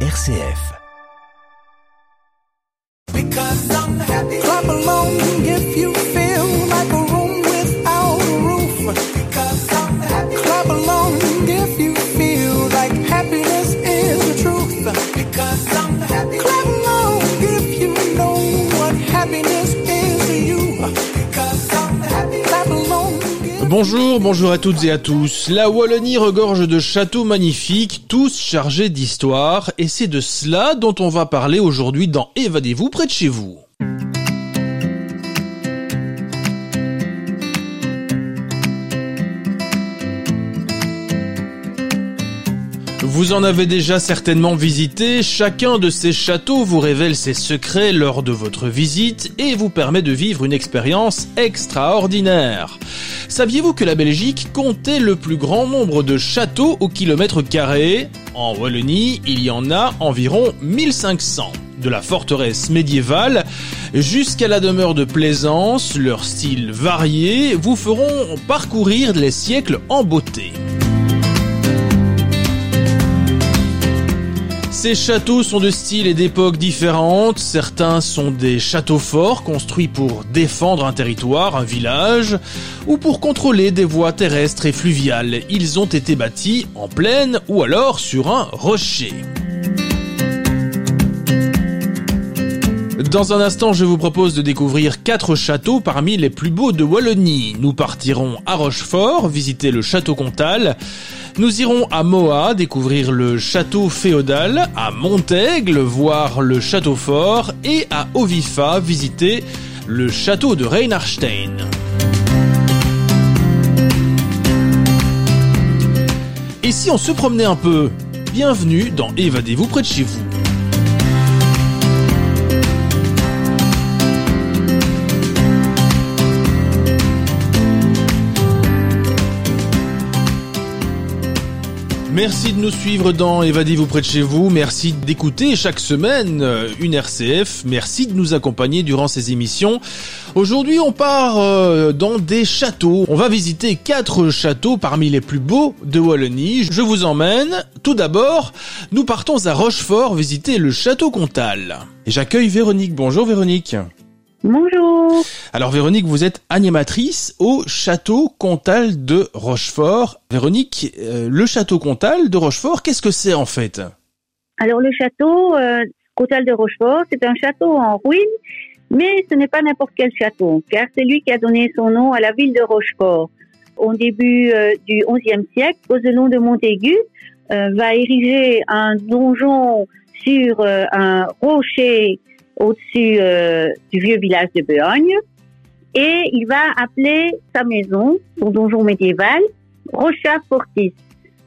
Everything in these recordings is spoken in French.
RCF. Bonjour, bonjour à toutes et à tous. La Wallonie regorge de châteaux magnifiques, tous chargés d'histoire, et c'est de cela dont on va parler aujourd'hui dans Évadez-vous près de chez vous. Vous en avez déjà certainement visité, chacun de ces châteaux vous révèle ses secrets lors de votre visite et vous permet de vivre une expérience extraordinaire. Saviez-vous que la Belgique comptait le plus grand nombre de châteaux au kilomètre carré? En Wallonie, il y en a environ 1500. De la forteresse médiévale jusqu'à la demeure de plaisance, leur style varié vous feront parcourir les siècles en beauté. Ces châteaux sont de styles et d'époques différentes. Certains sont des châteaux forts construits pour défendre un territoire, un village, ou pour contrôler des voies terrestres et fluviales. Ils ont été bâtis en plaine ou alors sur un rocher. Dans un instant, je vous propose de découvrir quatre châteaux parmi les plus beaux de Wallonie. Nous partirons à Rochefort, visiter le château Comtal. Nous irons à Moa découvrir le château féodal, à Montaigle voir le château fort et à Ovifa visiter le château de Reinhardstein. Et si on se promenait un peu? Bienvenue dans Évadez-vous près de chez vous. Merci de nous suivre dans Évadez-vous près de chez vous. Merci d'écouter chaque semaine euh, une RCF. Merci de nous accompagner durant ces émissions. Aujourd'hui, on part euh, dans des châteaux. On va visiter quatre châteaux parmi les plus beaux de Wallonie. Je vous emmène. Tout d'abord, nous partons à Rochefort visiter le château Comtal. Et j'accueille Véronique. Bonjour Véronique. Bonjour. Alors Véronique, vous êtes animatrice au château Comtal de Rochefort. Véronique, euh, le château Comtal de Rochefort, qu'est-ce que c'est en fait? Alors le château euh, Cotal de Rochefort, c'est un château en ruine, mais ce n'est pas n'importe quel château, car c'est lui qui a donné son nom à la ville de Rochefort. Au début euh, du XIe siècle, Roselon de Montaigu va ériger un donjon sur un rocher au-dessus euh, du vieux village de Beogne, et il va appeler sa maison, son donjon médiéval, Rocha Fortis,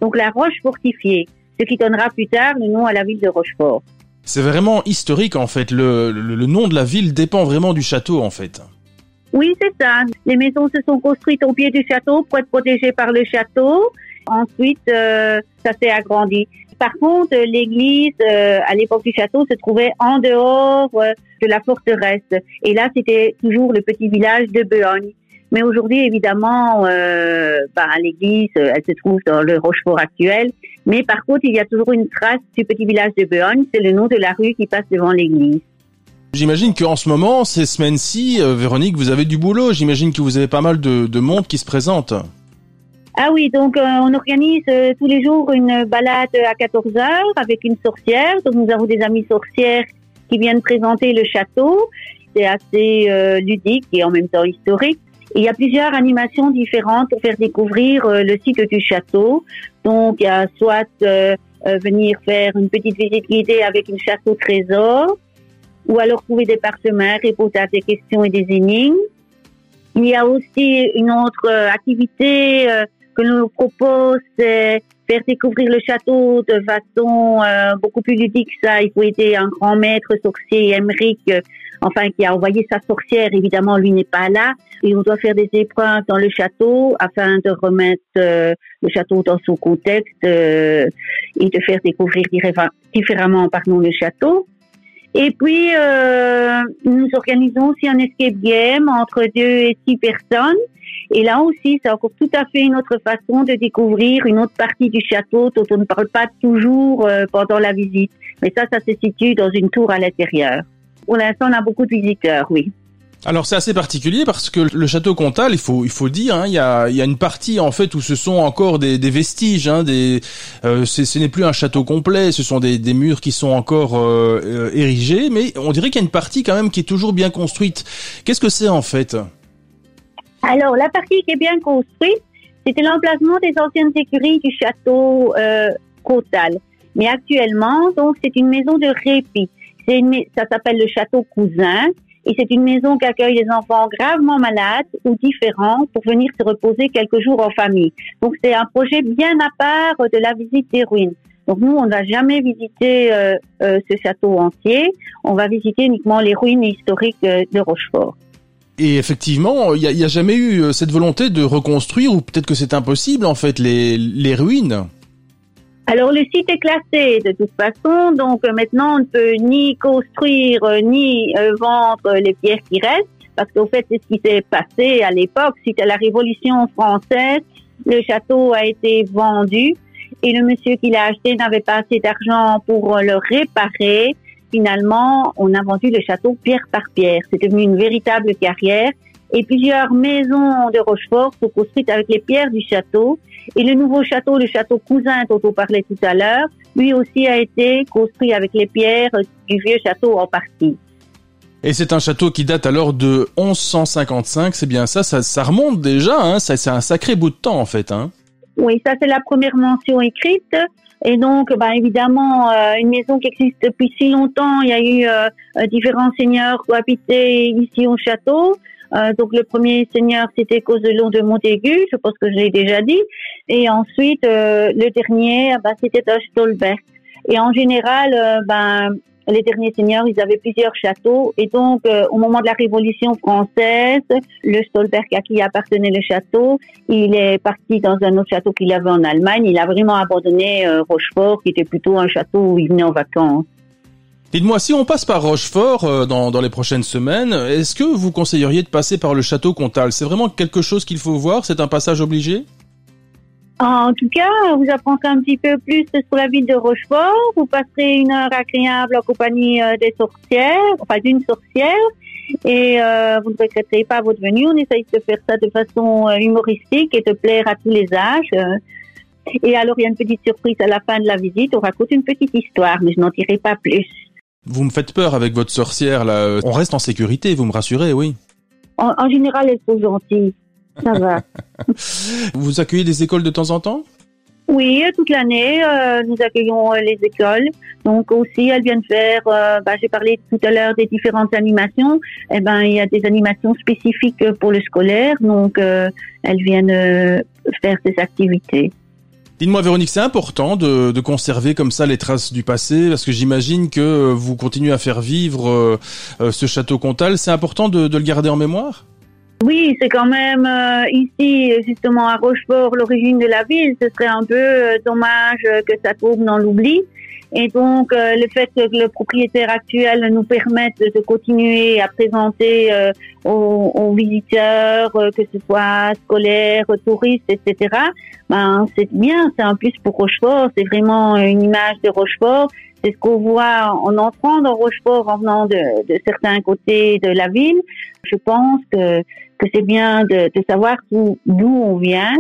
donc la roche fortifiée ce qui donnera plus tard le nom à la ville de Rochefort. C'est vraiment historique en fait. Le, le- le nom de la ville dépend vraiment du château en fait. Oui, c'est ça. Les maisons se sont construites au pied du château pour être protégées par le château. Ensuite, euh, ça s'est agrandi. Par contre, euh, l'église, euh, à l'époque du château, se trouvait en dehors euh, de la forteresse. Et là, c'était toujours le petit village de Beogne. Mais aujourd'hui, évidemment, bah, l'église, elle se trouve dans le Rochefort actuel. Mais par contre, il y a toujours une trace du petit village de Beogne. C'est le nom de la rue qui passe devant l'église. J'imagine qu'en ce moment, ces semaines-ci, Véronique, vous avez du boulot. J'imagine que vous avez pas mal de monde qui se présente. Ah oui, donc euh, on organise euh, tous les jours une balade à 14 heures avec une sorcière. Donc nous avons des amis sorcières qui viennent présenter le château. C'est assez euh, ludique et en même temps historique. Il y a plusieurs animations différentes pour faire découvrir euh, le site du château. Donc il y a soit euh, euh, venir faire une petite visite guidée avec une château trésor, ou alors trouver des parchemins, répondre à des questions et des énigmes. Il y a aussi une autre activité que l'on nous propose, c'est faire découvrir le château de façon euh, beaucoup plus ludique. Ça, il faut aider un grand maître sorcier, Emmerich, euh, enfin qui a envoyé sa sorcière. Évidemment, lui n'est pas là. Et on doit faire des épreuves dans le château afin de remettre euh, le château dans son contexte et de faire découvrir différem- différemment pardon, le château. Et puis, euh, nous organisons aussi un escape game entre deux et six personnes. Et là aussi, c'est encore tout à fait une autre façon de découvrir une autre partie du château dont on ne parle pas toujours euh, pendant la visite. Mais ça, ça se situe dans une tour à l'intérieur. Pour l'instant, on a beaucoup de visiteurs, oui. Alors c'est assez particulier parce que le château Comtal, il faut il faut dire, hein, il y a il y a une partie en fait où ce sont encore des, des vestiges, hein, des euh, ce n'est plus un château complet, ce sont des, des murs qui sont encore euh, euh, érigés, mais on dirait qu'il y a une partie quand même qui est toujours bien construite. Qu'est-ce que c'est en fait? Alors la partie qui est bien construite, c'était l'emplacement des anciennes écuries du château euh, Comtal. Mais actuellement, donc c'est une maison de répit. Ça s'appelle le château Cousin et c'est une maison qui accueille des enfants gravement malades ou différents pour venir se reposer quelques jours en famille. Donc c'est un projet bien à part de la visite des ruines. Donc nous, on n'a jamais visité euh, euh, ce château entier. On va visiter uniquement les ruines historiques euh, de Rochefort. Et effectivement, il n'y a, jamais eu cette volonté de reconstruire, ou peut-être que c'est impossible en fait, les, les ruines? Alors le site est classé de toute façon, donc euh, maintenant on ne peut ni construire euh, ni euh, vendre les pierres qui restent, parce qu'au fait c'est ce qui s'est passé à l'époque, suite à la Révolution française, le château a été vendu et le monsieur qui l'a acheté n'avait pas assez d'argent pour le réparer. Finalement, on a vendu le château pierre par pierre. C'est devenu une véritable carrière et plusieurs maisons de Rochefort sont construites avec les pierres du château. Et le nouveau château, le château Cousin dont on parlait tout à l'heure, lui aussi a été construit avec les pierres du vieux château en partie. Et c'est un château qui date alors de 1155, c'est bien ça, ça, remonte déjà, hein, ça, c'est un sacré bout de temps en fait. Hein. Oui, ça c'est la première mention écrite. Et donc, bah, évidemment, euh, une maison qui existe depuis si longtemps, il y a eu euh, différents seigneurs qui habitaient ici au château. Euh, donc le premier seigneur c'était Causelon de Montaigu, je pense que je l'ai déjà dit. Et ensuite euh, le dernier, bah, c'était Stolberg. Et en général, euh, ben les derniers seigneurs, ils avaient plusieurs châteaux. Et donc, au moment de la Révolution française, le Stolberg à qui appartenait le château, il est parti dans un autre château qu'il avait en Allemagne. Il a vraiment abandonné Rochefort, qui était plutôt un château où il venait en vacances. Dites-moi, si on passe par Rochefort euh, dans, dans les prochaines semaines, est-ce que vous conseilleriez de passer par le château Comtal? C'est vraiment quelque chose qu'il faut voir? C'est un passage obligé? En tout cas, vous apprendrez un petit peu plus sur la ville de Rochefort. Vous passerez une heure agréable en compagnie euh, des sorcières, enfin d'une sorcière, et euh, vous ne regretterez pas votre venue. On essaye de faire ça de façon humoristique et de plaire à tous les âges. Et alors, il y a une petite surprise à la fin de la visite. On raconte une petite histoire, mais je n'en dirai pas plus. Vous me faites peur avec votre sorcière là. On reste en sécurité, vous me rassurez, oui. En, général, elles sont gentilles. Ça va. vous accueillez des écoles de temps en temps? Oui, toute l'année, euh, nous accueillons euh, les écoles. Donc aussi, elles viennent faire. Euh, bah, J'ai parlé tout à l'heure des différentes animations. Eh ben, il y a des animations spécifiques pour le scolaire. Donc, elles viennent faire ces activités. Dites-moi Véronique, c'est important de, de, conserver comme ça les traces du passé, parce que j'imagine que vous continuez à faire vivre euh, euh, ce château Comtal. C'est important de, de, le garder en mémoire? Oui, c'est quand même euh, ici, justement à Rochefort, l'origine de la ville. Ce serait un peu dommage que ça tombe dans l'oubli. Et donc, le fait que le propriétaire actuel nous permette de continuer à présenter aux, aux, visiteurs, que ce soit scolaires, touristes, etc., ben, c'est bien, c'est un plus pour Rochefort, c'est vraiment une image de Rochefort. C'est ce qu'on voit en entrant dans Rochefort, en venant de, de certains côtés de la ville. Je pense que, que c'est bien de, de savoir d'où on vient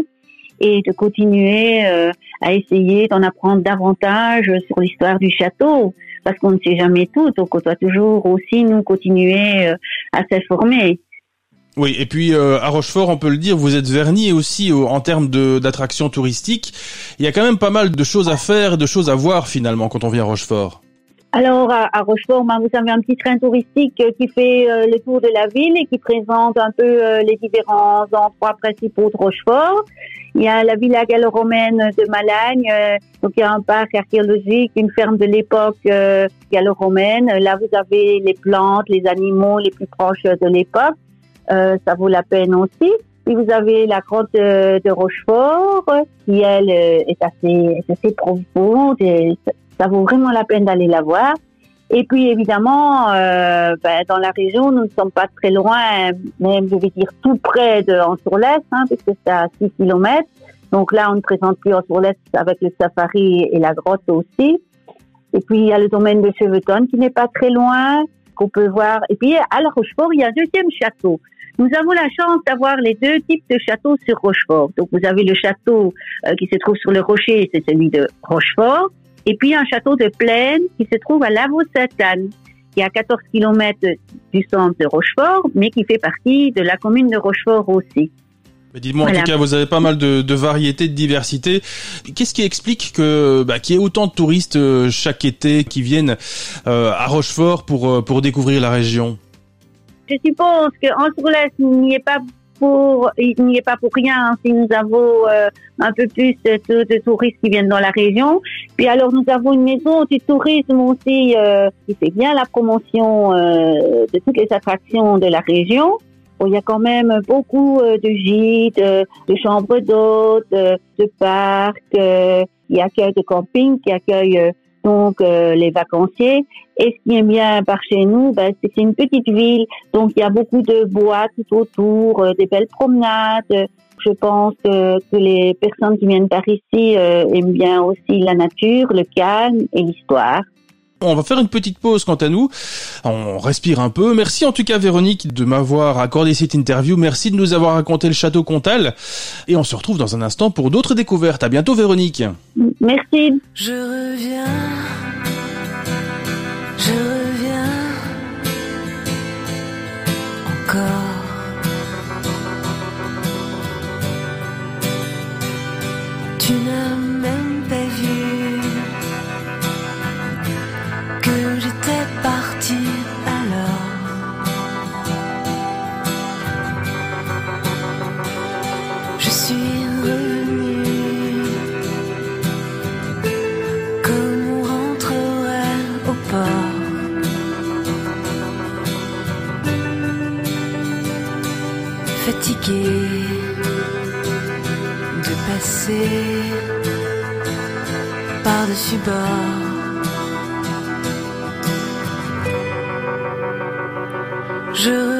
et de continuer euh, à essayer d'en apprendre davantage sur l'histoire du château, parce qu'on ne sait jamais tout, donc on doit toujours aussi nous continuer euh, à s'informer. Oui, et puis euh, à Rochefort, on peut le dire, vous êtes verni aussi en termes d'attractions touristiques. Il y a quand même pas mal de choses à faire, de choses à voir finalement quand on vient à Rochefort. Alors à, Rochefort, ben, vous avez un petit train touristique qui fait euh, le tour de la ville et qui présente un peu euh, les différents endroits principaux de Rochefort. Il y a la villa gallo-romaine de Malagne, donc il y a un parc archéologique, une ferme de l'époque gallo-romaine. Là, vous avez les plantes, les animaux les plus proches de l'époque. Euh, ça vaut la peine aussi. Puis vous avez la grotte de, Rochefort, qui elle euh, est assez, est assez profonde et ça, vaut vraiment la peine d'aller la voir. Et puis évidemment, euh, ben, dans la région, nous ne sommes pas très loin, même je vais dire tout près de Anse-sur-Lesse, hein, puisque c'est à 6 kilomètres. Donc là, on ne présente plus Anse-sur-Lesse avec le safari et la grotte aussi. Et puis il y a le domaine de Cheveton qui n'est pas très loin, qu'on peut voir. Et puis à la Rochefort, il y a un deuxième château. Nous avons la chance d'avoir les deux types de châteaux sur Rochefort. Donc vous avez le château euh, qui se trouve sur le rocher, c'est celui de Rochefort. Et puis un château de plaine qui se trouve à Lavaux-Sainte-Anne, qui est à 14 km du centre de Rochefort, mais qui fait partie de la commune de Rochefort aussi. Mais dites-moi, en tout cas, vous avez pas mal de, de variétés, de diversité. Qu'est-ce qui explique que bah, qu'il y ait autant de touristes euh, chaque été qui viennent euh, à Rochefort pour euh, pour découvrir la région? Je suppose qu'en Sourlès, il n'y est pas pour, il n'y est pas pour rien hein, si nous avons euh, un peu plus de, touristes qui viennent dans la région. Puis alors nous avons une maison du tourisme aussi euh, qui fait bien la promotion euh, de toutes les attractions de la région. Bon, il y a quand même beaucoup de gîtes, de chambres d'hôtes, de parcs, il y a de camping qui accueillent donc euh, les vacanciers. Et ce qui est bien par chez nous, ben, c'est une petite ville, donc il y a beaucoup de bois tout autour, euh, des belles promenades. Je pense que les personnes qui viennent par ici euh, aiment bien aussi la nature, le calme et l'histoire. On va faire une petite pause quant à nous. On respire un peu. Merci en tout cas Véronique de m'avoir accordé cette interview. Merci de nous avoir raconté le château Comtal. Et on se retrouve dans un instant pour d'autres découvertes. À bientôt Véronique. Merci. Je reviens. Je reviens. Encore. Tu n'as De passer par-dessus bord. Je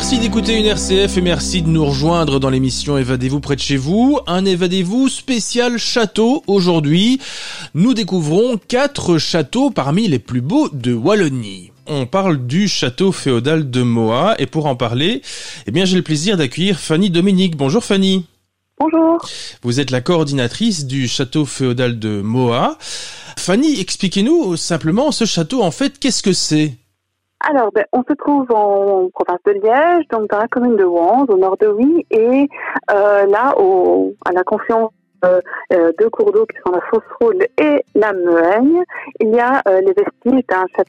Merci d'écouter une RCF et merci de nous rejoindre dans l'émission Évadez-vous près de chez vous. Un Évadez-vous spécial château aujourd'hui. Nous découvrons quatre châteaux parmi les plus beaux de Wallonie. On parle du château féodal de Moa et pour en parler, eh bien j'ai le plaisir d'accueillir Fanny Dominique. Bonjour Fanny. Bonjour. Vous êtes la coordinatrice du château féodal de Moa. Fanny, expliquez-nous simplement ce château en fait, qu'est-ce que c'est? Alors, ben, on se trouve en province de Liège, donc dans la commune de Wanze, au nord de Oui, et euh, là, au, à la confluence euh, euh, cours d'eau qui sont la Fosse et la Meuigne, il y a euh, les vestiges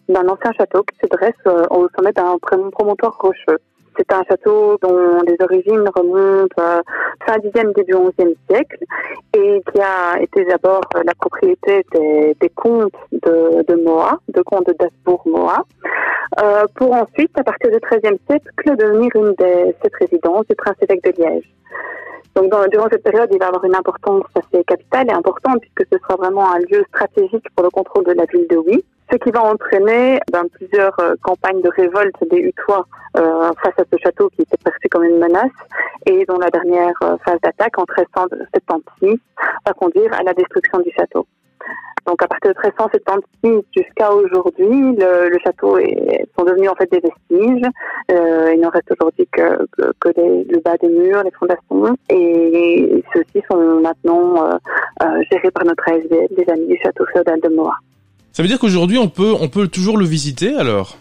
d'un ancien château qui se dresse euh, au sommet d'un promontoire rocheux. C'est un château dont les origines remontent euh, fin 10e, début 11e siècle et qui a été d'abord la propriété des, des comtes de, de Moa, de comtes de Dasbourg-Moa, euh, pour ensuite, à partir du XIIIe siècle, devenir une des sept résidences du prince-évêque de Liège. Donc, dans, durant cette période, il va avoir une importance assez capitale et importante puisque ce sera vraiment un lieu stratégique pour le contrôle de la ville de Oui ce qui va entraîner ben, plusieurs euh, campagnes de révolte des Hutois euh, face à ce château qui était perçu comme une menace et dont la dernière euh, phase d'attaque en 1376 va conduire à la destruction du château. Donc à partir de 1376 jusqu'à aujourd'hui, le, château est, sont devenus en fait des vestiges. Euh, il n'en reste aujourd'hui que, que, le bas des murs, les fondations, et ceux-ci sont maintenant euh, euh, gérés par notre ASBL, les amis du château féodal de Moa. Ça veut dire qu'aujourd'hui, on peut, on peut toujours le visiter alors?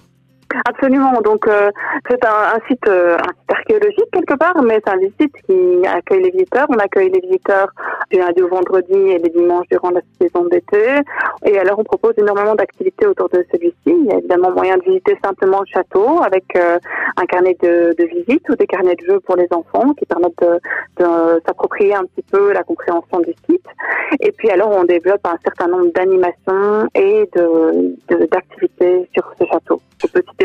Absolument. Donc euh, c'est un, site, euh, archéologique quelque part, mais c'est un site qui accueille les visiteurs. On accueille les visiteurs du lundi au vendredi et les dimanches durant la saison d'été. Et alors on propose énormément d'activités autour de celui-ci. Il y a évidemment moyen de visiter simplement le château avec euh, un carnet de, de visite ou des carnets de jeux pour les enfants qui permettent de, de s'approprier un petit peu la compréhension du site. Et puis alors on développe un certain nombre d'animations et d'activités sur ce château.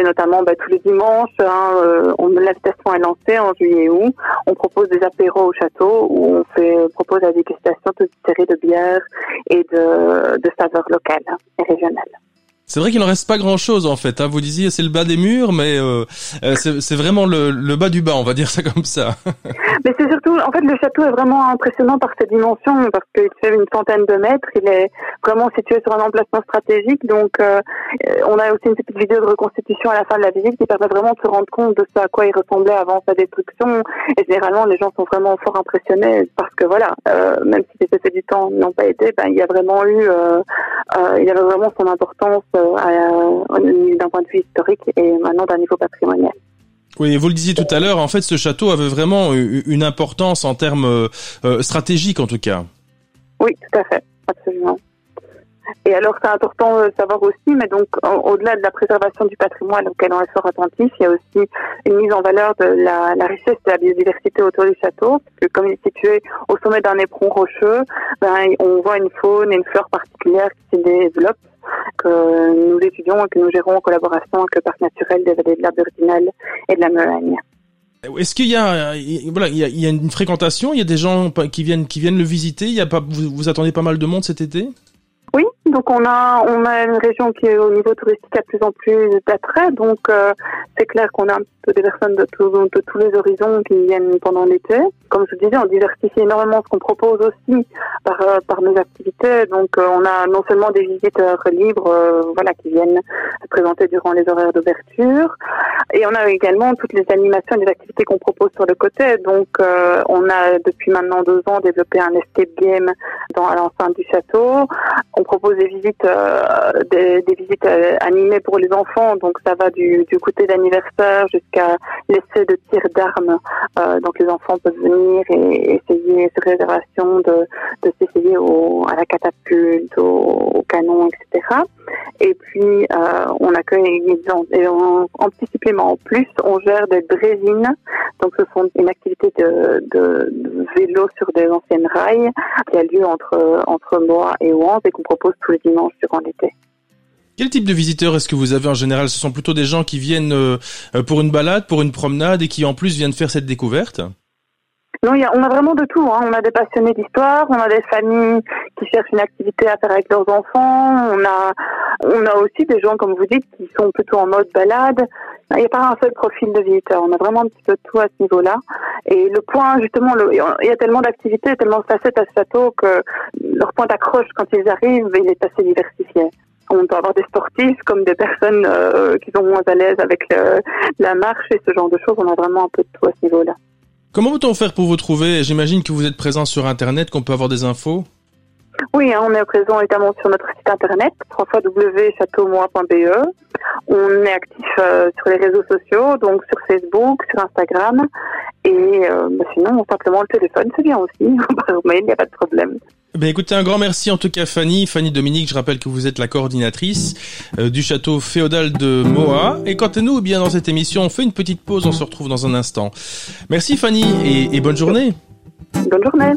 Notamment bah, tous les dimanches, hein, euh, on, l'invitation est lancée en juillet août. On propose des apéros au château où on fait, propose la dégustation de série de bières et de, de saveurs locales et régionales. C'est vrai qu'il en reste pas grand chose en fait. Hein. Vous disiez c'est le bas des murs, mais euh, euh c'est vraiment le, bas du bas, on va dire ça comme ça. mais c'est surtout, en fait, le château est vraiment impressionnant par ses dimensions, parce qu'il fait une centaine de mètres. Il est vraiment situé sur un emplacement stratégique, donc euh, on a aussi une petite vidéo de reconstitution à la fin de la visite qui permet vraiment de se rendre compte de ce à quoi il ressemblait avant sa destruction. Et généralement, les gens sont vraiment fort impressionnés parce que voilà, euh, même si les effets du temps n'ont pas été, ben il y a vraiment eu, euh, il y avait vraiment son importance euh, d'un point de vue historique et maintenant d'un niveau patrimonial. Oui, vous le disiez tout à l'heure, en fait, ce château avait vraiment une importance en termes euh, stratégiques, en tout cas. Oui, tout à fait, absolument. Et alors, c'est important de savoir aussi, mais donc, au-delà de la préservation du patrimoine auquel on est fort attentif, il y a aussi une mise en valeur de la, la richesse de la biodiversité autour du château, parce que comme il est situé au sommet d'un éperon rocheux, ben, on voit une faune et une flore particulière qui se développent que nous étudions et que nous gérons en collaboration avec le Parc naturel des vallées de la Burdinale et de la Meuhagne. Est-ce qu'il y a, voilà, il y a, une fréquentation, il y a des gens qui viennent, qui viennent le visiter, il y a pas, vous, vous attendez pas mal de monde cet été? Donc on a on a une région qui est au niveau touristique à plus en plus d'attrait, donc euh, c'est clair qu'on a un peu des personnes de tous les horizons qui viennent pendant l'été. Comme je vous disais, on diversifie énormément ce qu'on propose aussi par euh, par nos activités. Donc euh, on a non seulement des visiteurs libres, voilà, qui viennent présenter durant les horaires d'ouverture, et on a également toutes les animations et les activités qu'on propose sur le côté. Donc on a depuis maintenant deux ans développé un escape game dans l'enceinte du château. On propose des visites, euh, euh, animées pour les enfants. Donc ça va du, goûter d'anniversaire jusqu'à l'essai de tir d'armes. Euh, donc les enfants peuvent venir et essayer sur réservation de, de s'essayer à la catapulte, au, canon, etc. Et puis on accueille et en, en petit en plus, on gère des drésines. Donc ce sont une activité de, vélo sur des anciennes rails qui a lieu entre entre et Ouance et qu'on propose tous les dimanches durant l'été. Quel type de visiteurs est-ce que vous avez en général? Ce sont plutôt des gens qui viennent euh, pour une balade, pour une promenade et qui en plus viennent faire cette découverte? Non, y a, on a vraiment de tout. Hein. On a des passionnés d'histoire, on a des familles qui cherchent une activité à faire avec leurs enfants, on a, on a aussi des gens, comme vous dites, qui sont plutôt en mode balade. Il n'y a pas un seul profil de visiteur. On a vraiment un petit peu de tout à ce niveau-là. Et le point, justement, il y a tellement d'activités, tellement de facettes à ce château que leur point d'accroche quand ils arrivent, il est assez diversifié. On peut avoir des sportifs comme des personnes euh, qui sont moins à l'aise avec le, la marche et ce genre de choses. On a vraiment un peu de tout à ce niveau-là. Comment peut-on faire pour vous trouver? J'imagine que vous êtes présent sur Internet, qu'on peut avoir des infos Oui, hein, on est présent évidemment sur notre site internet, www.châteaumois.be. On est actif euh, sur les réseaux sociaux, donc sur Facebook, sur Instagram. Et euh, bah, sinon, simplement le téléphone, c'est bien aussi. Par mail, il n'y a pas de problème. Ben écoutez, un grand merci en tout cas Fanny. Fanny Dominique, je rappelle que vous êtes la coordinatrice euh, du château féodal de Moa. Et quant à nous, eh bien dans cette émission, on fait une petite pause, on se retrouve dans un instant. Merci Fanny et, et bonne journée. Bonne journée.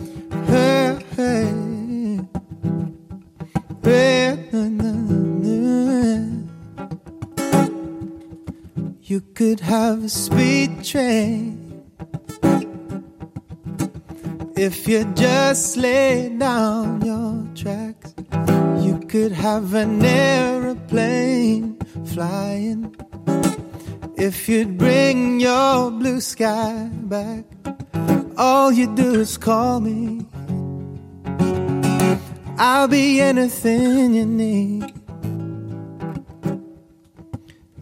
You could have a speed train if you just lay down your tracks. You could have an aeroplane flying if you'd bring your blue sky back. All you do is call me. I'll be anything you need.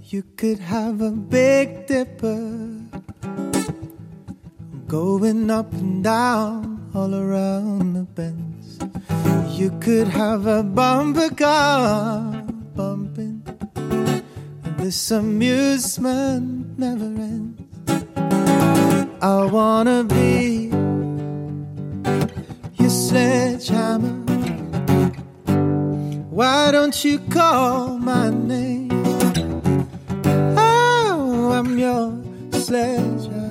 You could have a big dipper going up and down all around the bends. You could have a bumper car bumping. This amusement never ends. I wanna be your sledgehammer. Why don't you call my name? Oh, I'm your sledgehammer.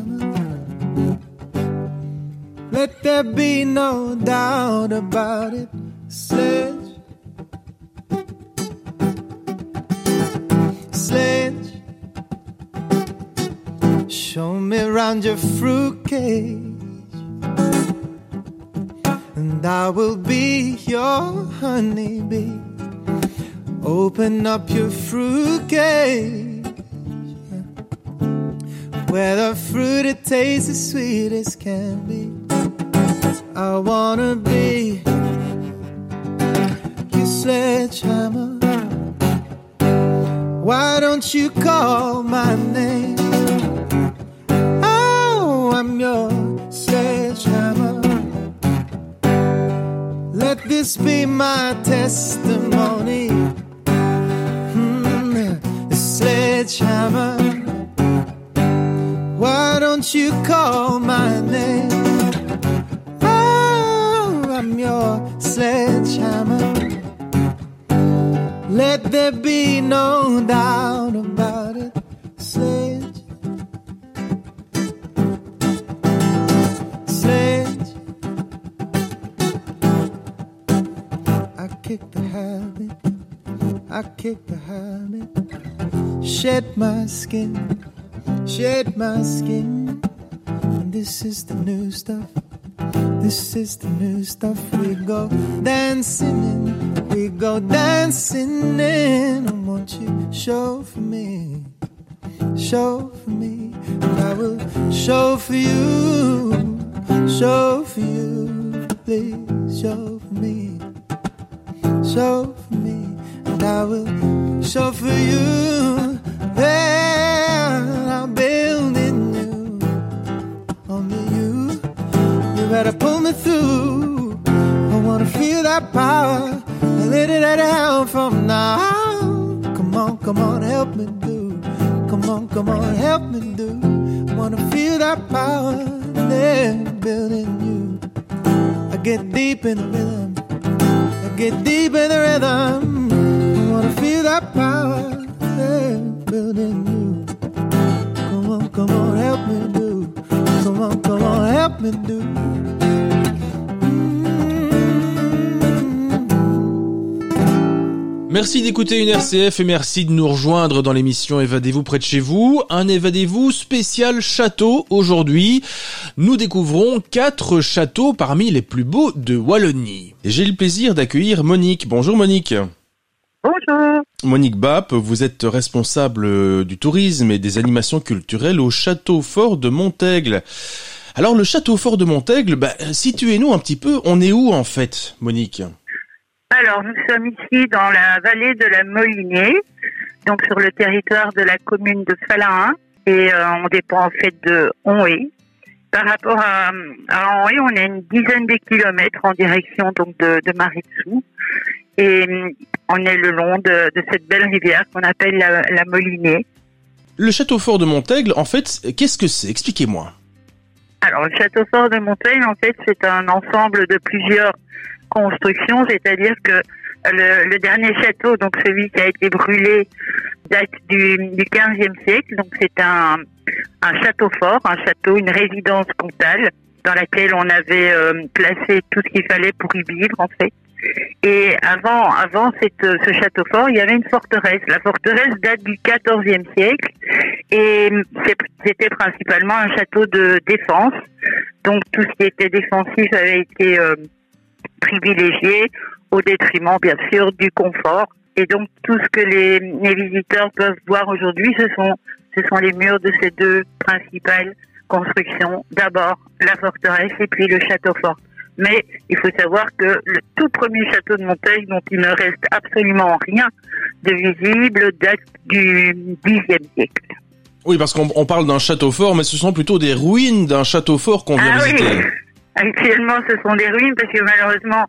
Let there be no doubt about it. Sledge, sledge. Show me around your fruit cage. and I will be your honeybee. Open up your fruit cage, where the fruit it tastes as sweet as can be. I wanna be your sledgehammer. Why don't you call my name? Oh, I'm your sledgehammer. Let this be my testimony. Hmm, the sledgehammer. Why don't you call my name? Your sledgehammer. Let there be no doubt about it. Sledge, sledge. I kick the habit. I kick the habit. Shed my skin. Shed my skin. And this is the new stuff. This is the new stuff. We go dancing in. We go dancing in. And won't you show for me? Show for me. And I will show for you. Show for you. Please show for me show for me, and I will show for you. And better pull me through. I wanna feel that power, and let it out from now. Come on, come on, help me do. Come on, come on, help me do. I Wanna feel that power, then building you. I get deep in the rhythm. I get deep in the rhythm. I wanna feel that power yeah, building you. Come on, come on, help me do. Help me do. Mm. Merci d'écouter une RCF et merci de nous rejoindre dans l'émission Évadez-vous près de chez vous. Un Évadez-vous spécial château aujourd'hui. Nous découvrons quatre châteaux parmi les plus beaux de Wallonie. J'ai le plaisir d'accueillir Monique. Bonjour Monique. Bonjour. Monique Bapp, vous êtes responsable du tourisme et des animations culturelles au château fort de Montaigle. Alors le château fort de Montaigle, bah, situez-nous un petit peu, on est où en fait Monique? Alors, nous sommes ici dans la vallée de la Molinée, donc sur le territoire de la commune de Falain, et euh, on dépend en fait de Onhé. Par rapport à, à Onhé, on est une dizaine de kilomètres en direction donc de, de Maritsou, et euh, on est le long de, de cette belle rivière qu'on appelle la, la Molinée. Le château fort de Montaigle, en fait, qu'est-ce que c'est? Expliquez-moi. Alors, le château fort de Montaigle, en fait, c'est un ensemble de plusieurs construction, c'est-à-dire que le, dernier château, donc celui qui a été brûlé, date du, du 15e siècle. Donc c'est un, un château fort, un château, une résidence comtale dans laquelle on avait euh, placé tout ce qu'il fallait pour y vivre en fait. Et avant, avant cette, ce château fort, il y avait une forteresse. La forteresse date du 14e siècle et c'était principalement un château de défense. Donc tout ce qui était défensif avait été euh, privilégié au détriment bien sûr du confort. Et donc tout ce que les, les visiteurs peuvent voir aujourd'hui, ce sont, ce sont les murs de ces deux principales constructions. D'abord la forteresse et puis le château fort. Mais il faut savoir que le tout premier château de Montaigne, dont il ne reste absolument rien de visible, date du Xe siècle. Oui, parce qu'on parle d'un château fort, mais ce sont plutôt des ruines d'un château fort qu'on vient ah visiter. Oui. Actuellement, ce sont des ruines parce que malheureusement,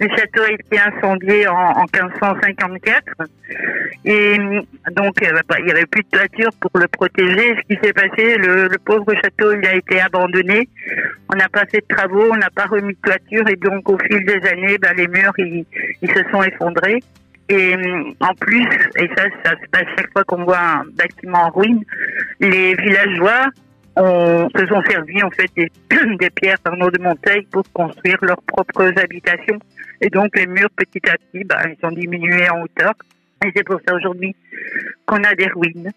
le château a été incendié en, en 1554. Et donc, euh, bah, il n'y avait plus de toiture pour le protéger. Ce qui s'est passé, le, le, pauvre château, il a été abandonné. On n'a pas fait de travaux, on n'a pas remis de toiture. Et donc, au fil des années, bah, les murs, ils, ils se sont effondrés. Et en plus, et ça, ça se passe chaque fois qu'on voit un bâtiment en ruine, les villageois on se sont servis en fait des, pierres Arnaud de Montaigne pour construire leurs propres habitations. Et donc les murs petit à petit, bah, ils ont diminué en hauteur. Et c'est pour ça aujourd'hui qu'on a des ruines.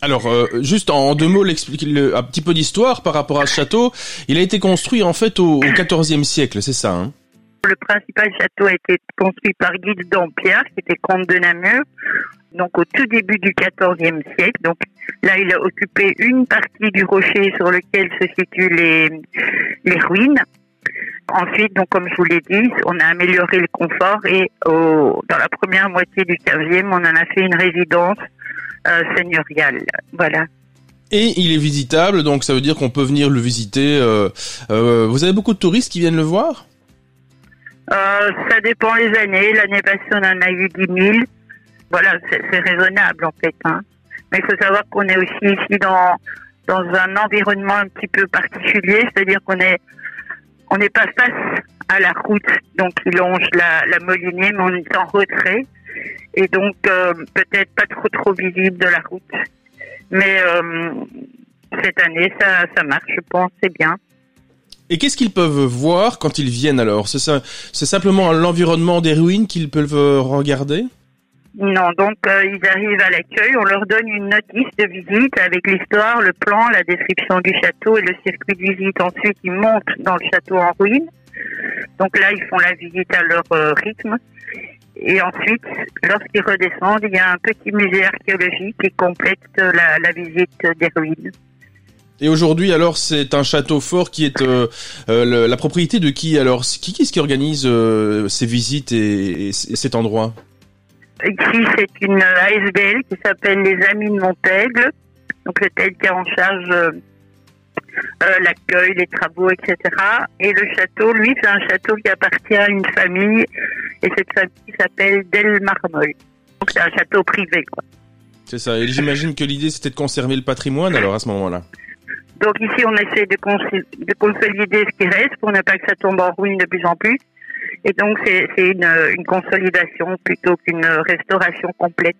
Alors, euh, juste en deux mots, le, un petit peu d'histoire par rapport à ce château. Il a été construit en fait au, au XIVe siècle, c'est ça hein? Le principal château a été construit par Guy de Dampierre, qui était comte de Namur, donc au tout début du XIVe siècle. Donc là, il a occupé une partie du rocher sur lequel se situent les, ruines. Ensuite, donc comme je vous l'ai dit, on a amélioré le confort et dans la première moitié du 15e, on en a fait une résidence euh, seigneuriale. Voilà. Et il est visitable, donc ça veut dire qu'on peut venir le visiter. Euh, euh, vous avez beaucoup de touristes qui viennent le voir? Euh, Ça dépend les années. L'année passée, on en a eu 10 000 voilà, c'est raisonnable en fait. Hein. Mais il faut savoir qu'on est aussi ici dans dans un environnement un petit peu particulier, c'est-à-dire qu'on est on n'est pas face à la route, donc il longe la, la Molinée, mais on est en retrait et donc euh, peut-être pas trop trop visible de la route. Mais euh, cette année, ça ça marche, je pense, c'est bien. Et qu'est-ce qu'ils peuvent voir quand ils viennent alors? C'est simplement l'environnement des ruines qu'ils peuvent regarder? Non, donc euh, ils arrivent à l'accueil, on leur donne une notice de visite avec l'histoire, le plan, la description du château et le circuit de visite. Ensuite, ils montent dans le château en ruine. Donc là, ils font la visite à leur euh, rythme. Et ensuite, lorsqu'ils redescendent, il y a un petit musée archéologique qui complète la, la visite des ruines. Et aujourd'hui, alors, c'est un château fort qui est euh, euh, la propriété de qui Alors, qui est-ce qui organise euh, ces visites et, et cet endroit? Ici, c'est une ASBL qui s'appelle les Amis de Montaigle. Donc, c'est elle qui est en charge euh, l'accueil, les travaux, etc. Et le château, lui, c'est un château qui appartient à une famille. Et cette famille s'appelle Del Marmol. Donc, c'est un château privé, quoi. C'est ça. Et j'imagine que l'idée, c'était de conserver le patrimoine, alors, à ce moment-là. Donc, ici, on essaie de, cons de consolider ce qui reste pour ne pas que ça tombe en ruine de plus en plus. Et donc, c'est une, une, consolidation plutôt qu'une restauration complète.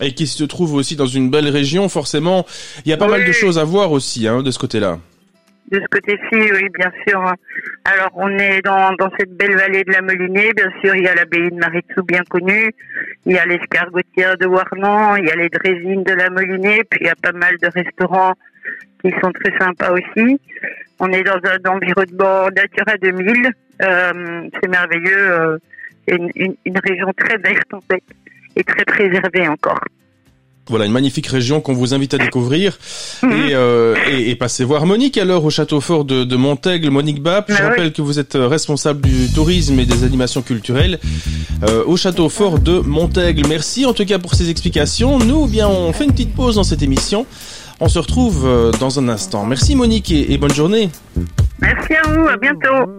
Et qui se trouve aussi dans une belle région, forcément. Il y a pas oui. mal de choses à voir aussi hein, de ce côté-là. De ce côté-ci, oui, bien sûr. Alors, on est dans, dans cette belle vallée de la Molinée. Bien sûr, il y a l'abbaye de Maritsou, bien connue. Il y a l'escargotière de Warnon. Il y a les drésines de la Molinée. Puis, il y a pas mal de restaurants qui sont très sympas aussi. On est dans un environnement Natura 2000. Euh, c'est merveilleux. Euh, c'est une, une, une région très verte, en fait, et très préservée encore. Voilà, une magnifique région qu'on vous invite à découvrir et, euh, et, et passez voir Monique alors au château fort de, de Montaigle. Monique Bap, je oui. rappelle que vous êtes euh, responsable du tourisme et des animations culturelles euh, au château fort de Montaigle. Merci en tout cas pour ces explications. Nous, eh bien, on fait une petite pause dans cette émission. On se retrouve euh, dans un instant. Merci Monique et, et bonne journée. Merci à vous, à bientôt.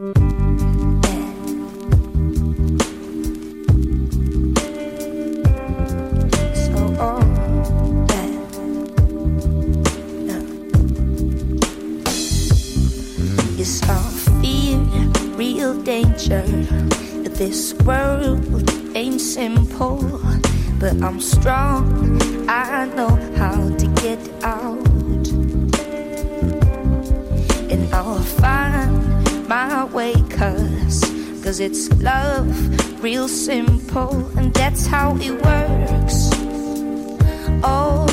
All fear real danger. This world ain't simple, but I'm strong. I know how to get out, and I'll find my way. Cause, cause it's love, real simple, and that's how it works. Oh,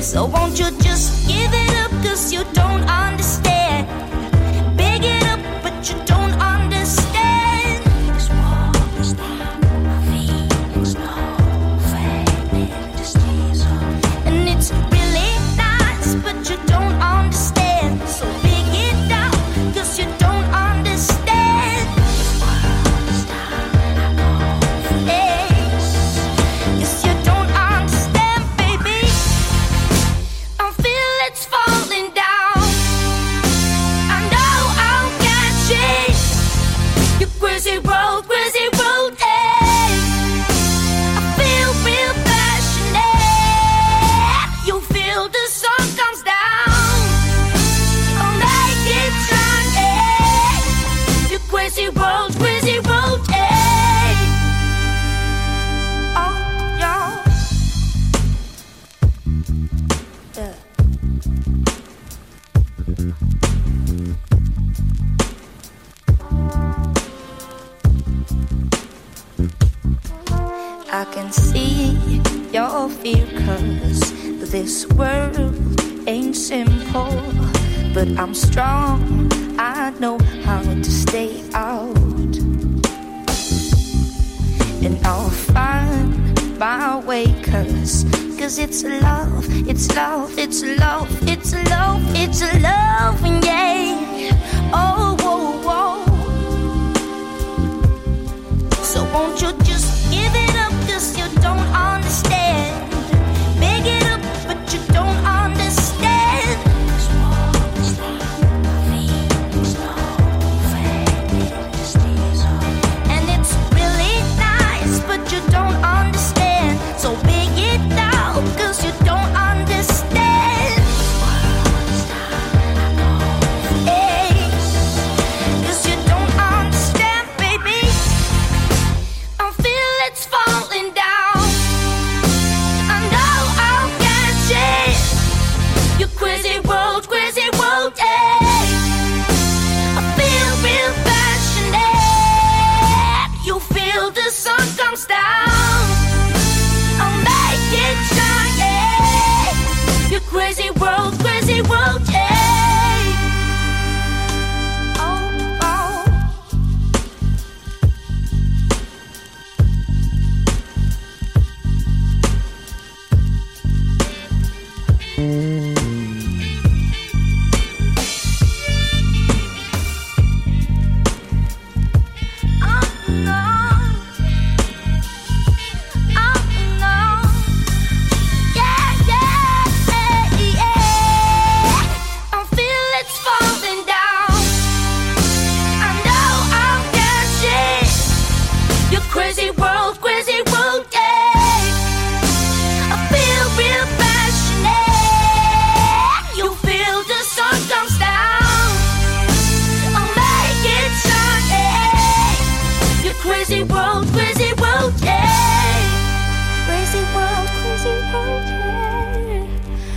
so won't you just give it up? Cause you don't understand. Big it up, but you don't understand.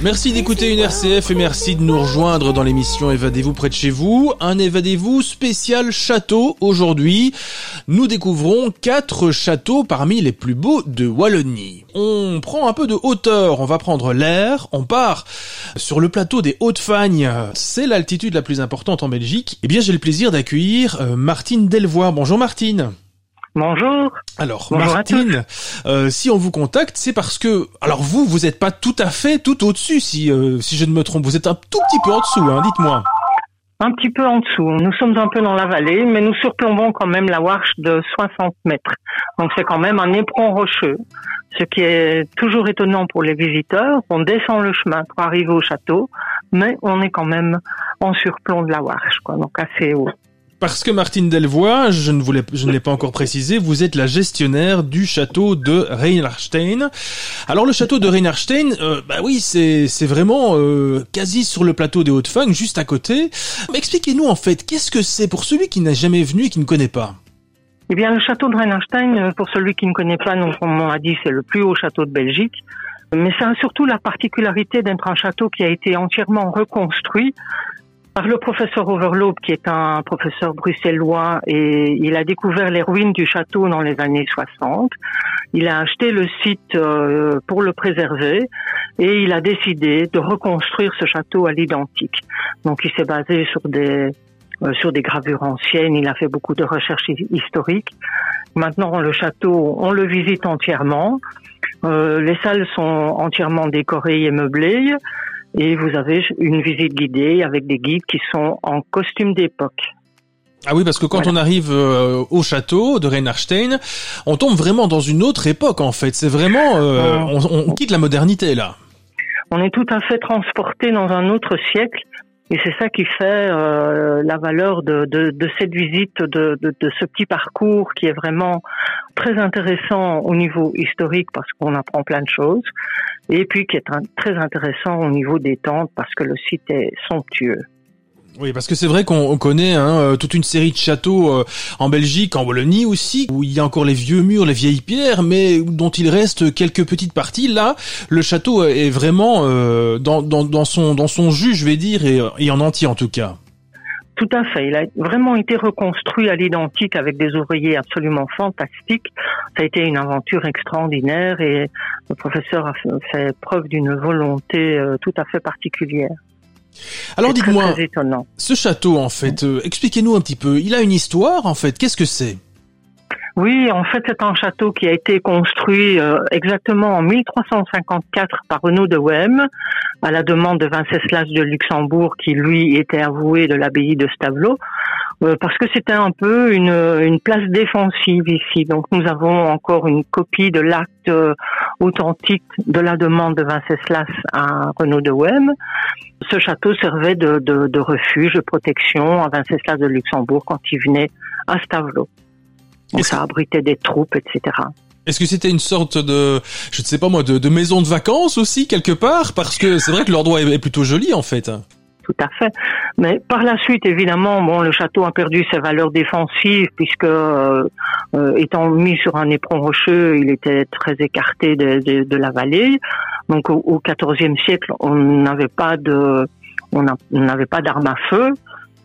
Merci d'écouter une RCF et merci de nous rejoindre dans l'émission Évadez-vous près de chez vous. Un Évadez-vous spécial château aujourd'hui. Nous découvrons quatre châteaux parmi les plus beaux de Wallonie. On prend un peu de hauteur, on va prendre l'air, on part sur le plateau des Hautes-Fagnes. C'est l'altitude la plus importante en Belgique. Eh bien, j'ai le plaisir d'accueillir euh, Martine Delvoye. Bonjour Martine. Bonjour. Alors Martine, euh, si on vous contacte, c'est parce que alors vous vous n'êtes pas tout à fait tout au-dessus si euh, si je ne me trompe, vous êtes un tout petit peu en dessous, hein, dites-moi. Un petit peu en dessous. Nous sommes un peu dans la vallée, mais nous surplombons quand même la Warche de 60 mètres. Donc c'est quand même un éperon rocheux, ce qui est toujours étonnant pour les visiteurs. On descend le chemin pour arriver au château, mais on est quand même en surplomb de la Warche, quoi, donc assez haut. Parce que Martine Delvoye, je ne voulais, je ne l'ai pas encore précisé, vous êtes la gestionnaire du château de Reinhardstein. Alors le château de Reinhardstein, euh, bah oui, c'est vraiment euh, quasi sur le plateau des Hauts-de-Fagne, juste à côté. Expliquez-nous en fait, qu'est-ce que c'est pour celui qui n'a jamais venu et qui ne connaît pas? Eh bien, le château de Reinhardstein, euh, pour celui qui ne connaît pas, donc on l'a dit, c'est le plus haut château de Belgique. Mais ça a surtout la particularité d'être un château qui a été entièrement reconstruit par le professeur Overloop, qui est un professeur bruxellois, et il a découvert les ruines du château dans les années 60. Il a acheté le site euh, pour le préserver et il a décidé de reconstruire ce château à l'identique. Donc il s'est basé sur des euh, sur des gravures anciennes. Il a fait beaucoup de recherches historiques. Maintenant, le château, on le visite entièrement. Euh, les salles sont entièrement décorées et meublées. Et vous avez une visite guidée avec des guides qui sont en costume d'époque. Ah oui, parce que quand Voilà. on arrive euh, au château de Reinhardstein, on tombe vraiment dans une autre époque en fait. C'est vraiment, euh, Ah. on, on quitte la modernité là. On est tout à fait transporté dans un autre siècle. Et c'est ça qui fait euh, la valeur de, de, de cette visite, de, de ce petit parcours qui est vraiment très intéressant au niveau historique parce qu'on apprend plein de choses, et puis qui est très intéressant au niveau des tentes parce que le site est somptueux. Oui, parce que c'est vrai qu'on on connaît hein, euh, toute une série de châteaux euh, en Belgique, en Wallonie aussi, où il y a encore les vieux murs, les vieilles pierres, mais dont il reste quelques petites parties. Là, le château est vraiment euh, dans son dans son jus, je vais dire, et, et en entier en tout cas. Tout à fait. Il a vraiment été reconstruit à l'identique avec des ouvriers absolument fantastiques. Ça a été une aventure extraordinaire et le professeur a fait- preuve d'une volonté euh, tout à fait particulière. Alors dites-moi, ce château en fait, euh, expliquez-nous un petit peu. Il a une histoire en fait. Qu'est-ce que c'est? Oui, en fait, c'est un château qui a été construit euh, exactement en 1354 par Renaud de Wem, à la demande de Venceslas de Luxembourg, qui lui était avoué de l'abbaye de Stavelot, euh, parce que c'était un peu une, place défensive ici. Donc, nous avons encore une copie de l'acte euh, authentique de la demande de Venceslas à Renaud de Wem. Ce château servait de, de, de refuge, de protection à Venceslas de Luxembourg quand il venait à Stavelot. Donc Est-ce ça abritait des troupes, etc. Est-ce que c'était une sorte de, je ne sais pas moi, de, de maison de vacances aussi quelque part? Parce que c'est vrai que l'endroit est, plutôt joli en fait. Tout à fait. Mais par la suite, évidemment, bon, le château a perdu ses valeurs défensives puisque, euh, euh, étant mis sur un éperon rocheux, il était très écarté de, de, de la vallée. Donc, au, XIVe siècle, on n'avait pas de, on n'avait pas d'armes à feu.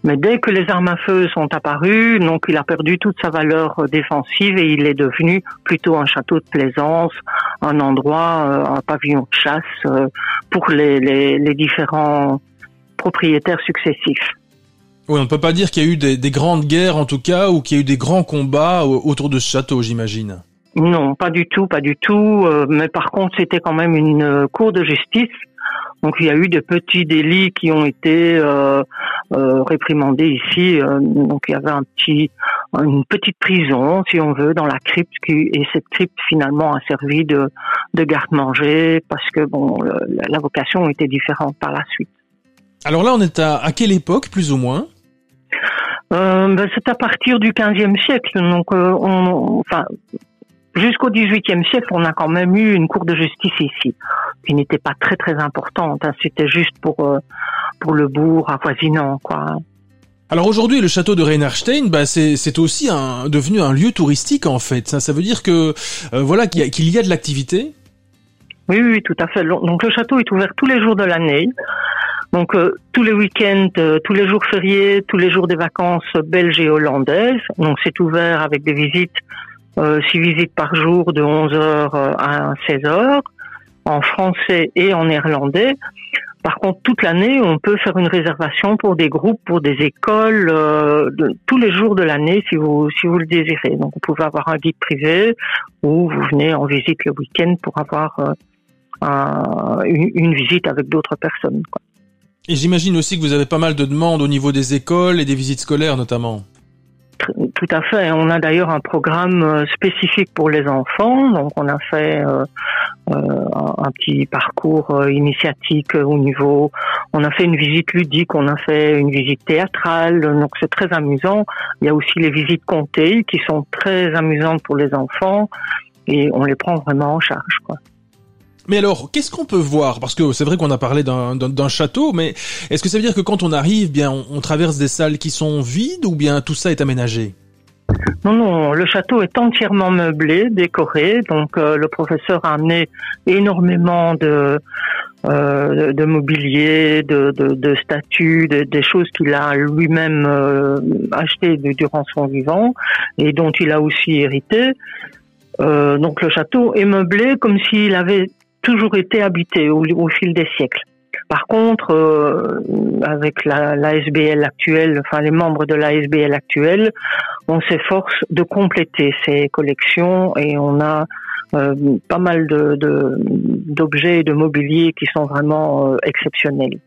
Mais dès que les armes à feu sont apparues, donc il a perdu toute sa valeur euh, défensive et il est devenu plutôt un château de plaisance, un endroit, euh, un pavillon de chasse euh, pour les, les, les différents propriétaires successifs. Oui, on ne peut pas dire qu'il y a eu des, des grandes guerres en tout cas, ou qu'il y a eu des grands combats au- autour de ce château, j'imagine. Non, pas du tout, pas du tout. mais par contre, c'était quand même une cour de justice. Donc il y a eu des petits délits qui ont été euh, euh, réprimandés ici. euh, donc il y avait un petit, une petite prison, si on veut, dans la crypte, qui, et cette crypte finalement a servi de, de garde-manger parce que bon, le- la, vocation était différente par la suite. Alors là, on est à, à quelle époque, plus ou moins? Euh, ben, c'est à partir du XVe siècle, donc euh, on, enfin jusqu'au XVIIIe siècle, on a quand même eu une cour de justice ici, qui n'était pas très très importante. hein. C'était juste pour euh, pour le bourg avoisinant, quoi. Alors aujourd'hui, le château de Reinhardstein, bah, c'est c'est aussi un, devenu un lieu touristique en fait. Ça, ça veut dire que euh, voilà qu'il y, a- qu'il y a de l'activité. Oui, oui, tout à fait. Donc le château est ouvert tous les jours de l'année. Donc euh, tous les week-ends, euh, tous les jours fériés, tous les jours des vacances belges et hollandaises. Donc c'est ouvert avec des visites, six visites par jour de 11h à 16h en français et en néerlandais. Par contre, toute l'année, on peut faire une réservation pour des groupes, pour des écoles, de, tous les jours de l'année, si vous si vous le désirez. Donc, vous pouvez avoir un guide privé ou vous venez en visite le week-end pour avoir une, une, visite avec d'autres personnes. Et j'imagine aussi que vous avez pas mal de demandes au niveau des écoles et des visites scolaires notamment. Tout à fait. On a d'ailleurs un programme euh, spécifique pour les enfants. Donc, on a fait euh, euh un petit parcours initiatique au niveau. On a fait une visite ludique, on a fait une visite théâtrale. Donc, c'est très amusant. Il y a aussi les visites comptées qui sont très amusantes pour les enfants et on les prend vraiment en charge. Quoi. Mais alors, qu'est-ce qu'on peut voir? Parce que c'est vrai qu'on a parlé d'un château, mais est-ce que ça veut dire que quand on arrive, bien, on, traverse des salles qui sont vides ou bien tout ça est aménagé? Non, non, le château est entièrement meublé, décoré. Donc euh, le professeur a amené énormément de euh, de mobilier, de, de, statues, des choses qu'il a lui-même euh, achetées durant son vivant et dont il a aussi hérité. donc le château est meublé comme s'il avait toujours été habité au, fil des siècles. Par contre, euh, avec la, actuelle, enfin les membres de la SBL actuelle, on s'efforce de compléter ces collections et on a euh, pas mal de, d'objets et de mobilier qui sont vraiment euh, exceptionnels.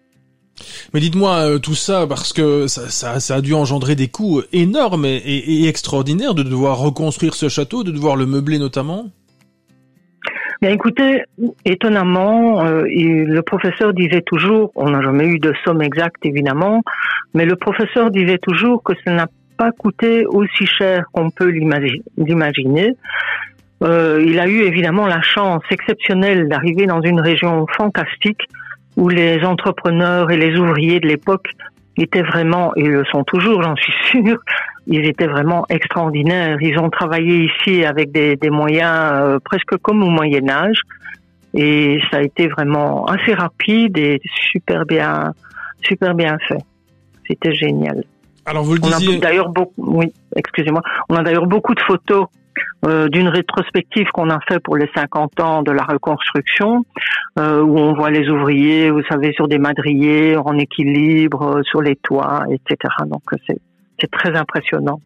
Mais dites-moi tout ça parce que ça, a dû engendrer des coûts énormes et extraordinaires de devoir reconstruire ce château, de devoir le meubler notamment. Bien, écoutez, étonnamment, euh, le professeur disait toujours, on n'a jamais eu de somme exacte évidemment, mais le professeur disait toujours que ça n'a pas coûté aussi cher qu'on peut l'imaginer. Euh, il a eu évidemment la chance exceptionnelle d'arriver dans une région fantastique où les entrepreneurs et les ouvriers de l'époque étaient vraiment, et le sont toujours, j'en suis sûr, ils étaient vraiment extraordinaires. Ils ont travaillé ici avec des, des moyens euh, presque comme au Moyen Âge, et ça a été vraiment assez rapide et super bien, super bien fait. C'était génial. Alors vous le disiez. d'ailleurs beaucoup, oui, excusez-moi. On a d'ailleurs beaucoup de photos euh, d'une rétrospective qu'on a fait pour les 50 ans de la reconstruction, euh, où on voit les ouvriers, vous savez, sur des madriers, en équilibre, euh, sur les toits, etc. Donc c'est c'est très impressionnant.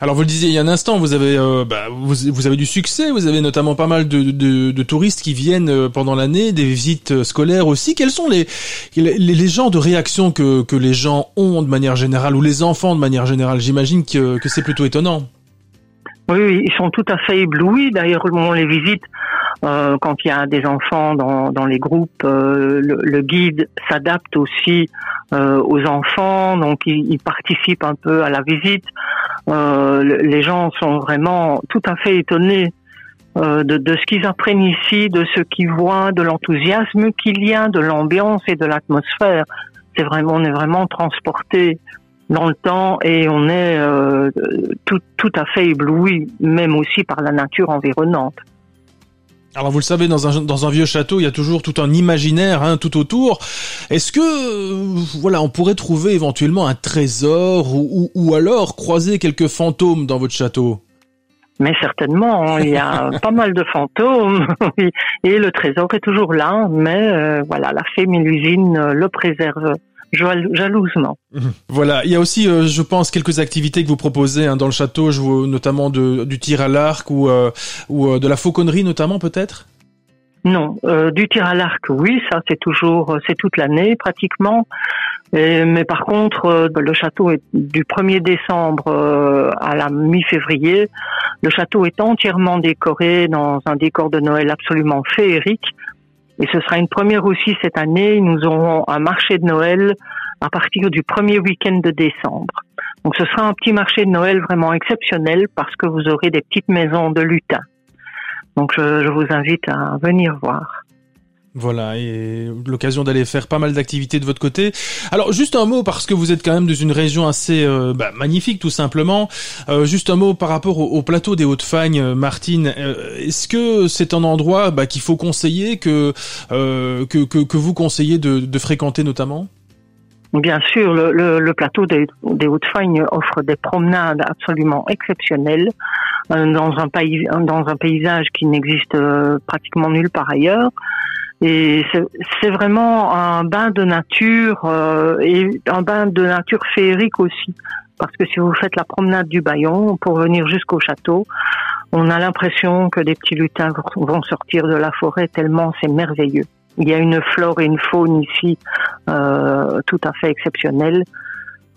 Alors vous le disiez il y a un instant, vous avez bah, vous, avez du succès, vous avez notamment pas mal de, de, de touristes qui viennent pendant l'année, des visites scolaires aussi. Quels sont les, les, les genres de réactions que, que les gens ont de manière générale ou les enfants de manière générale? J'imagine que, que c'est plutôt étonnant. Oui, ils sont tout à fait éblouis. D'ailleurs, on les visite euh, quand il y a des enfants dans, dans les groupes. Euh, le, guide s'adapte aussi euh, aux enfants, donc il, participe un peu à la visite. les gens sont vraiment tout à fait étonnés de, de, ce qu'ils apprennent ici, de ce qu'ils voient, de l'enthousiasme qu'il y a, de l'ambiance et de l'atmosphère. C'est vraiment, on est vraiment transporté dans le temps et on est euh, tout, tout à fait ébloui, même aussi par la nature environnante. Alors vous le savez, dans un, dans un vieux château, il y a toujours tout un imaginaire hein, tout autour. Est-ce que, euh, voilà, on pourrait trouver éventuellement un trésor ou, ou, ou, alors croiser quelques fantômes dans votre château? Mais certainement, hein, il y a pas mal de fantômes et le trésor est toujours là, mais euh, voilà, la fée Mélusine le préserve jalousement. Voilà, il y a aussi, euh, je pense, quelques activités que vous proposez hein, dans le château, je vois notamment de, du tir à l'arc ou, euh, ou euh, de la fauconnerie notamment peut-être? Non, du tir à l'arc, oui, ça c'est toujours, c'est toute l'année pratiquement. mais par contre, le château est du 1er décembre à la mi-février. Le château est entièrement décoré dans un décor de Noël absolument féerique et ce sera une première aussi cette année. Nous aurons un marché de Noël à partir du premier week-end de décembre. Donc ce sera un petit marché de Noël vraiment exceptionnel parce que vous aurez des petites maisons de lutins. Donc je, vous invite à venir voir. Voilà, et l'occasion d'aller faire pas mal d'activités de votre côté. Alors juste un mot, parce que vous êtes quand même dans une région assez euh, bah, magnifique tout simplement. Euh, juste un mot par rapport au, plateau des Hautes-Fagnes, euh, Martine. Est-ce que c'est un endroit bah, qu'il faut conseiller, que, que, que, vous conseillez de, fréquenter notamment? Bien sûr, le, plateau des, des Hautes-Fagnes offre des promenades absolument exceptionnelles dans un pays, dans un paysage qui n'existe pratiquement nulle part ailleurs. Et c'est vraiment un bain de nature euh, et un bain de nature féerique aussi. Parce que si vous faites la promenade du Bayon pour venir jusqu'au château, on a l'impression que des petits lutins vont sortir de la forêt tellement c'est merveilleux. Il y a une flore et une faune ici euh, tout à fait exceptionnelles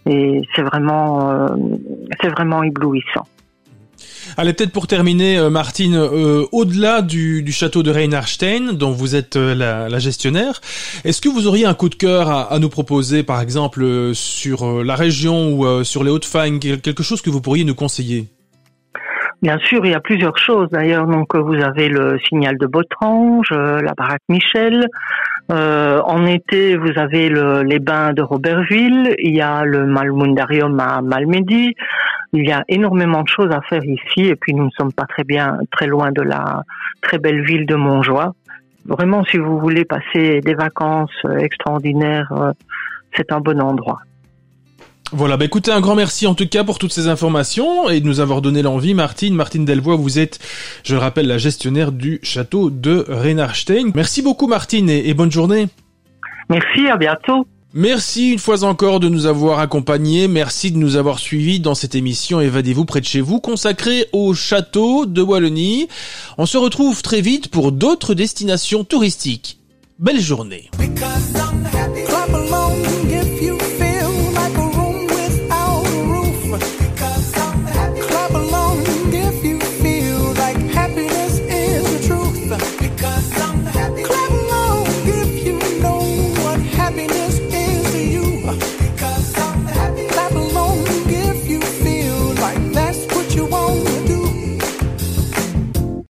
et c'est vraiment, euh, c'est vraiment éblouissant. Allez, peut-être pour terminer, euh, Martine, euh, au-delà du, château de Reinhardstein, dont vous êtes euh, la, gestionnaire, est-ce que vous auriez un coup de cœur à, nous proposer, par exemple, sur la région ou sur les Hauts-de-Fagne, quelque chose que vous pourriez nous conseiller? Bien sûr, il y a plusieurs choses. D'ailleurs, donc vous avez le signal de Botrange, la baraque Michel. En été, vous avez les bains de Robertville. Il y a le Malmundarium à Malmedy. Il y a énormément de choses à faire ici et puis nous ne sommes pas très bien, très loin de la très belle ville de Montjoie. Vraiment, si vous voulez passer des vacances euh, extraordinaires, euh, c'est un bon endroit. Voilà, bah écoutez, un grand merci en tout cas pour toutes ces informations et de nous avoir donné l'envie. Martine, Martine Delvoye, vous êtes, je rappelle, la gestionnaire du château de Reinhardstein. Merci beaucoup Martine et bonne journée. Merci, à bientôt. Merci une fois encore de nous avoir accompagnés, merci de nous avoir suivis dans cette émission Évadez-vous près de chez vous consacrée au château de Wallonie. On se retrouve très vite pour d'autres destinations touristiques. Belle journée.